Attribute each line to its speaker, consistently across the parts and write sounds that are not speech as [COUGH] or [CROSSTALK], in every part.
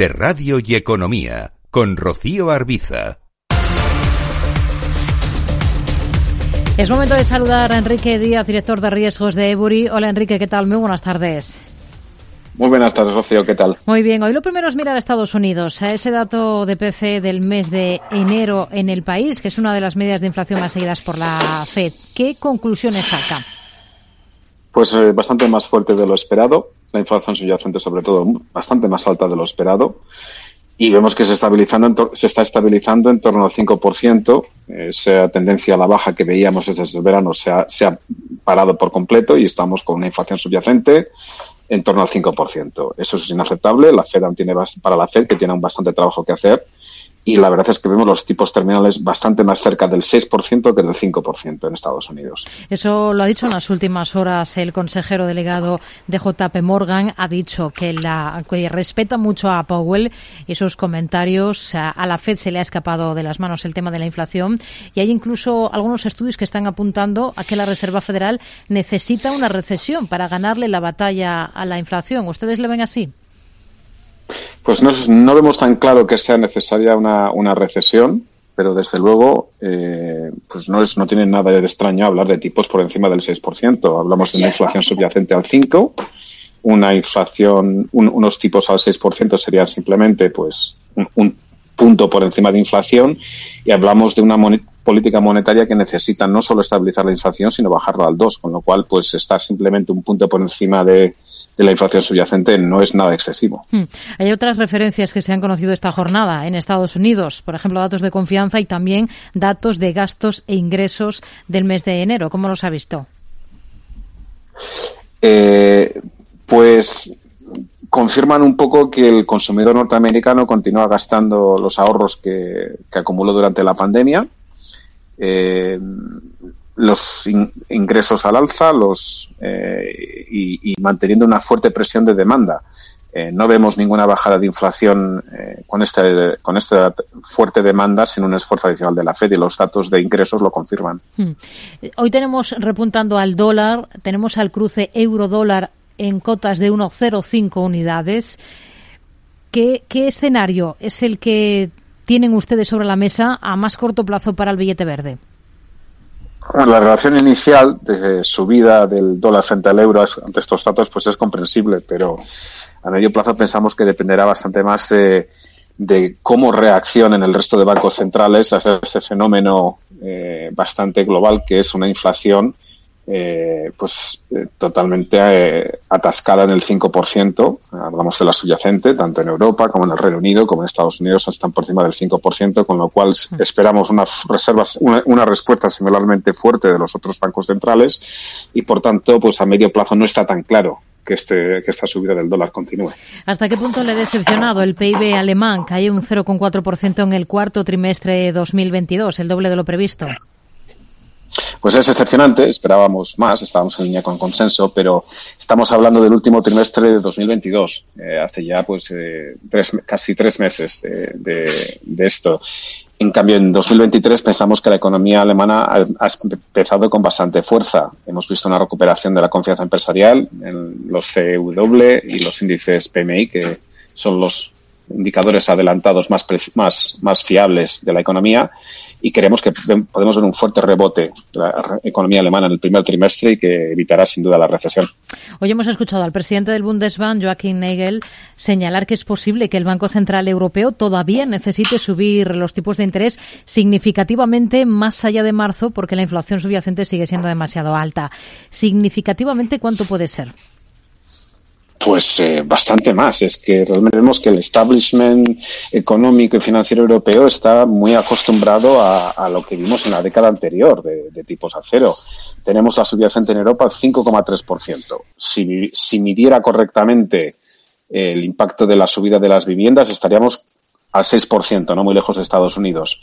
Speaker 1: de Radio y Economía con Rocío Arbiza.
Speaker 2: Es momento de saludar a Enrique Díaz, director de riesgos de Ebury. Hola Enrique, ¿qué tal? Muy buenas tardes.
Speaker 3: Muy buenas tardes, Rocío, ¿qué tal?
Speaker 2: Muy bien, hoy lo primero es mirar a Estados Unidos, a ese dato de PC del mes de enero en el país, que es una de las medidas de inflación más seguidas por la Fed. ¿Qué conclusiones saca?
Speaker 3: Pues eh, bastante más fuerte de lo esperado, la inflación subyacente sobre todo bastante más alta de lo esperado y vemos que se, estabilizando se está estabilizando en torno al 5%. Esa tendencia a la baja que veíamos desde el verano se ha, parado por completo y estamos con una inflación subyacente en torno al 5%. Eso es inaceptable. La Fed tiene para la Fed que tiene un bastante trabajo que hacer y la verdad es que vemos los tipos terminales bastante más cerca del 6% que del 5% en Estados Unidos.
Speaker 2: Eso lo ha dicho en las últimas horas el consejero delegado de JP Morgan. Ha dicho que, la, que respeta mucho a Powell y sus comentarios. A la Fed se le ha escapado de las manos el tema de la inflación y hay incluso algunos estudios que están apuntando a que la Reserva Federal necesita una recesión para ganarle la batalla a la inflación. ¿Ustedes lo ven así?
Speaker 3: Pues no, no vemos tan claro que sea necesaria una, una recesión, pero desde luego eh, pues no, es, no tiene nada de extraño hablar de tipos por encima del 6%. Hablamos de una inflación subyacente al 5%, una inflación, unos tipos al 6% serían simplemente pues un, un, punto por encima de inflación y hablamos de una política monetaria que necesita no solo estabilizar la inflación, sino bajarla al 2, con lo cual pues está simplemente un punto por encima de, de la inflación subyacente no es nada excesivo.
Speaker 2: Hmm. Hay otras referencias que se han conocido esta jornada en Estados Unidos, por ejemplo, datos de confianza y también datos de gastos e ingresos del mes de enero. ¿Cómo los ha visto?
Speaker 3: Eh, pues confirman un poco que el consumidor norteamericano continúa gastando los ahorros que, que acumuló durante la pandemia. Eh, los in, ingresos al alza los, eh, y, y, manteniendo una fuerte presión de demanda. Eh, no vemos ninguna bajada de inflación eh, con, este, con esta fuerte demanda sin un esfuerzo adicional de la Fed y los datos de ingresos lo confirman.
Speaker 2: Hmm. Hoy tenemos repuntando al dólar, tenemos al cruce euro-dólar en cotas de 1,05 unidades. ¿Qué, ¿Qué escenario es el que tienen ustedes sobre la mesa a más corto plazo para el billete verde?
Speaker 3: La relación inicial de subida del dólar frente al euro ante estos datos pues es comprensible, pero a medio plazo pensamos que dependerá bastante más de, cómo reaccionen el resto de bancos centrales a este fenómeno eh, bastante global que es una inflación eh, pues eh, totalmente eh, atascada en el 5%. Hablamos de la subyacente, tanto en Europa como en el Reino Unido, como en Estados Unidos, están por encima del 5%, con lo cual esperamos unas reservas, una, una, respuesta similarmente fuerte de los otros bancos centrales y, por tanto, pues a medio plazo no está tan claro que, este, que esta subida del dólar continúe.
Speaker 2: ¿Hasta qué punto le ha decepcionado el PIB alemán? Cae un 0,4% en el cuarto trimestre de 2022, el doble de lo previsto.
Speaker 3: Pues es excepcionante, esperábamos más, estábamos en línea con consenso, pero estamos hablando del último trimestre de 2022, eh, hace ya pues eh, tres, casi tres meses de, de, esto. En cambio, en 2023 pensamos que la economía alemana ha, empezado con bastante fuerza. Hemos visto una recuperación de la confianza empresarial en los CW y los índices PMI, que son los indicadores adelantados más, más, más fiables de la economía y creemos que podemos ver un fuerte rebote de la economía alemana en el primer trimestre y que evitará sin duda la recesión.
Speaker 2: Hoy hemos escuchado al presidente del Bundesbank, Joachim Nagel, señalar que es posible que el Banco Central Europeo todavía necesite subir los tipos de interés significativamente más allá de marzo porque la inflación subyacente sigue siendo demasiado alta. Significativamente, ¿cuánto puede ser?
Speaker 3: Pues eh, bastante más. Es que realmente vemos que el establishment económico y financiero europeo está muy acostumbrado a, lo que vimos en la década anterior de, de tipos a cero. Tenemos la subyacente en Europa al 5,3%. Si, si midiera correctamente el impacto de la subida de las viviendas, estaríamos al 6%, no muy lejos de Estados Unidos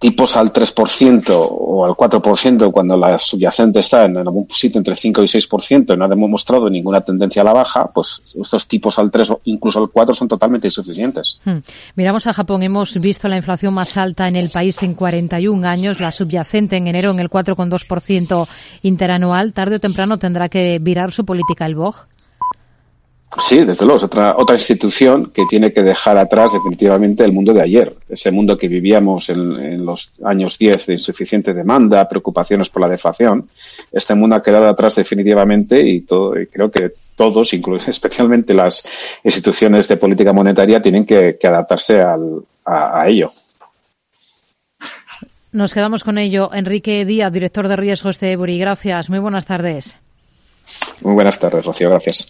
Speaker 3: tipos al 3% o al 4% cuando la subyacente está en algún sitio entre 5 y 6% y no ha demostrado ninguna tendencia a la baja, pues estos tipos al 3 o incluso al 4 son totalmente insuficientes.
Speaker 2: Hmm. Miramos a Japón, hemos visto la inflación más alta en el país en 41 años, la subyacente en enero en el 4,2% interanual. Tarde o temprano tendrá que virar su política el BOG.
Speaker 3: Sí, desde luego, es otra, otra institución que tiene que dejar atrás definitivamente el mundo de ayer, ese mundo que vivíamos en, los años 10 de insuficiente demanda, preocupaciones por la deflación. Este mundo ha quedado atrás definitivamente y, todo, y creo que todos, incluso [LAUGHS] especialmente las instituciones de política monetaria, tienen que, adaptarse al, a, a ello.
Speaker 2: Nos quedamos con ello. Enrique Díaz, director de riesgos de Ebury. Gracias. Muy buenas tardes.
Speaker 3: Muy buenas tardes, Rocío. Gracias.